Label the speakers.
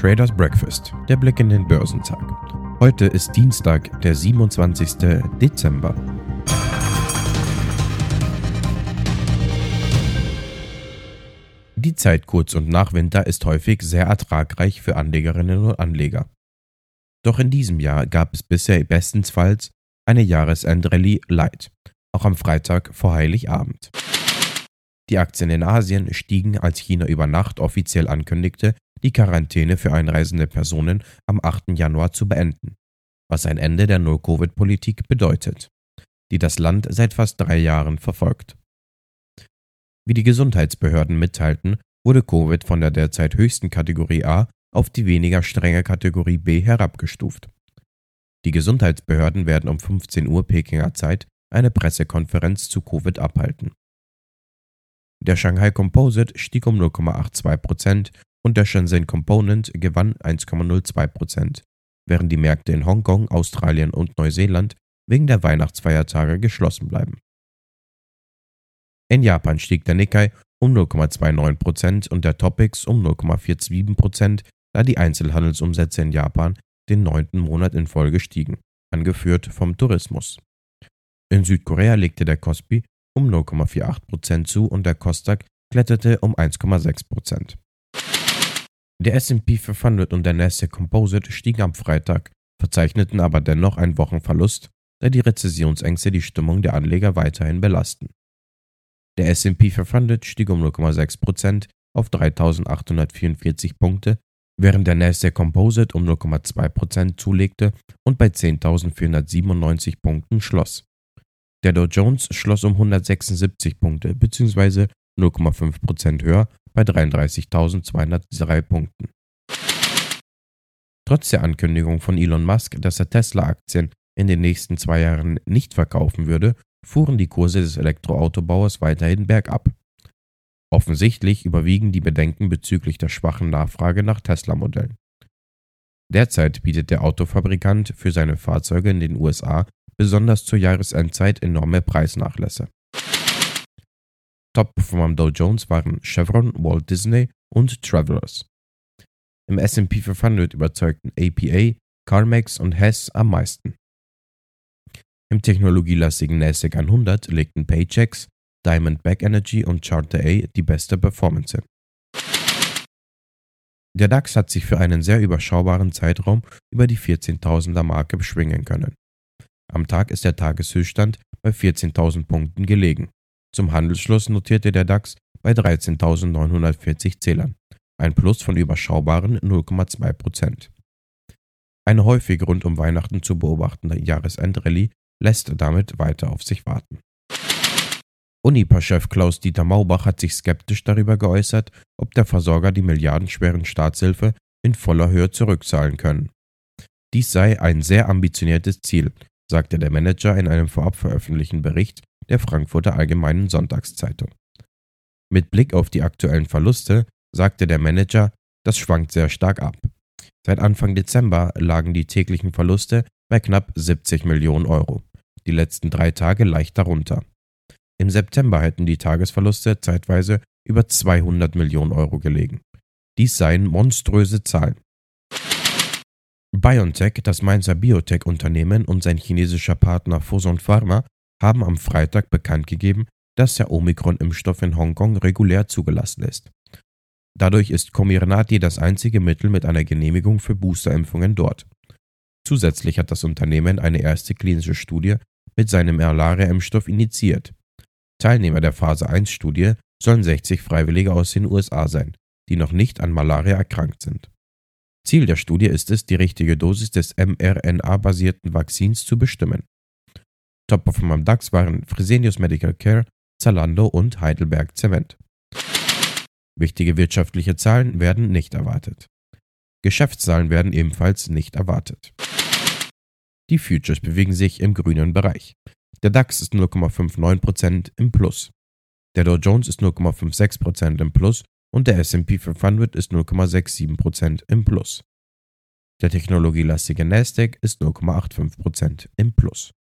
Speaker 1: Traders Breakfast, der Blick in den Börsentag. Heute ist Dienstag, der 27. Dezember. Die Zeit kurz und nach Winter ist häufig sehr ertragreich für Anlegerinnen und Anleger. Doch in diesem Jahr gab es bisher bestensfalls eine Jahresendrallye Light, auch am Freitag vor Heiligabend. Die Aktien in Asien stiegen, als China über Nacht offiziell ankündigte, die Quarantäne für einreisende Personen am 8. Januar zu beenden, was ein Ende der No-Covid-Politik bedeutet, die das Land seit fast drei Jahren verfolgt. Wie die Gesundheitsbehörden mitteilten, wurde Covid von der derzeit höchsten Kategorie A auf die weniger strenge Kategorie B herabgestuft. Die Gesundheitsbehörden werden um 15 Uhr Pekinger Zeit eine Pressekonferenz zu Covid abhalten. Der Shanghai Composite stieg um 0,82% und der Shenzhen Component gewann 1,02%, während die Märkte in Hongkong, Australien und Neuseeland wegen der Weihnachtsfeiertage geschlossen bleiben. In Japan stieg der Nikkei um 0,29% und der Topix um 0,47%, da die Einzelhandelsumsätze in Japan den neunten Monat in Folge stiegen, angeführt vom Tourismus. In Südkorea legte der Kospi um 0,48% zu und der Kostak kletterte um 1,6%. Der S&P 500 und der Nasdaq Composite stiegen am Freitag, verzeichneten aber dennoch einen Wochenverlust, da die Rezessionsängste die Stimmung der Anleger weiterhin belasten. Der S&P 500 stieg um 0,6% auf 3.844 Punkte, während der Nasdaq Composite um 0,2% zulegte und bei 10.497 Punkten schloss. Der Dow Jones schloss um 176 Punkte bzw. 0,5% höher bei 33.203 Punkten. Trotz der Ankündigung von Elon Musk, dass er Tesla-Aktien in den nächsten zwei Jahren nicht verkaufen würde, fuhren die Kurse des Elektroautobauers weiterhin bergab. Offensichtlich überwiegen die Bedenken bezüglich der schwachen Nachfrage nach Tesla-Modellen. Derzeit bietet der Autofabrikant für seine Fahrzeuge in den USA besonders zur Jahresendzeit enorme Preisnachlässe. Top-Performer am Dow Jones waren Chevron, Walt Disney und Travelers. Im S&P 500 überzeugten APA, CarMax und Hess am meisten. Im technologielastigen NASDAQ 100 legten Paychecks, Diamondback Energy und Charter A die beste Performance hin. Der DAX hat sich für einen sehr überschaubaren Zeitraum über die 14.000er Marke beschwingen können. Am Tag ist der Tageshöchststand bei 14.000 Punkten gelegen. Zum Handelsschluss notierte der DAX bei 13.940 Zählern, ein Plus von überschaubaren 0,2% Eine häufig rund um Weihnachten zu beobachtende Jahresendrallye lässt damit weiter auf sich warten. Unipa-Chef Klaus-Dieter Maubach hat sich skeptisch darüber geäußert, ob der Versorger die milliardenschweren Staatshilfe in voller Höhe zurückzahlen können. Dies sei ein sehr ambitioniertes Ziel, sagte der Manager in einem vorab veröffentlichten Bericht der Frankfurter Allgemeinen Sonntagszeitung. Mit Blick auf die aktuellen Verluste sagte der Manager, das schwankt sehr stark ab. Seit Anfang Dezember lagen die täglichen Verluste bei knapp 70 Millionen Euro, die letzten drei Tage leicht darunter. Im September hätten die Tagesverluste zeitweise über 200 Millionen Euro gelegen. Dies seien monströse Zahlen. BioNTech, das Mainzer Biotech-Unternehmen und sein chinesischer Partner Fosun Pharma haben am Freitag bekannt gegeben, dass der Omikron-Impfstoff in Hongkong regulär zugelassen ist. Dadurch ist Comirnaty das einzige Mittel mit einer Genehmigung für Boosterimpfungen dort. Zusätzlich hat das Unternehmen eine erste klinische Studie mit seinem Malaria-Impfstoff initiiert. Teilnehmer der Phase 1-Studie sollen 60 Freiwillige aus den USA sein, die noch nicht an Malaria erkrankt sind. Ziel der Studie ist es, die richtige Dosis des mRNA-basierten Vakzins zu bestimmen. Top-Performer am DAX waren Fresenius Medical Care, Zalando und Heidelberg Zement. Wichtige wirtschaftliche Zahlen werden nicht erwartet. Geschäftszahlen werden ebenfalls nicht erwartet. Die Futures bewegen sich im grünen Bereich. Der DAX ist 0,59% im Plus. Der Dow Jones ist 0,56% im Plus und der S&P 500 ist 0,67% im Plus. Der technologielastige Nasdaq ist 0,85% im Plus.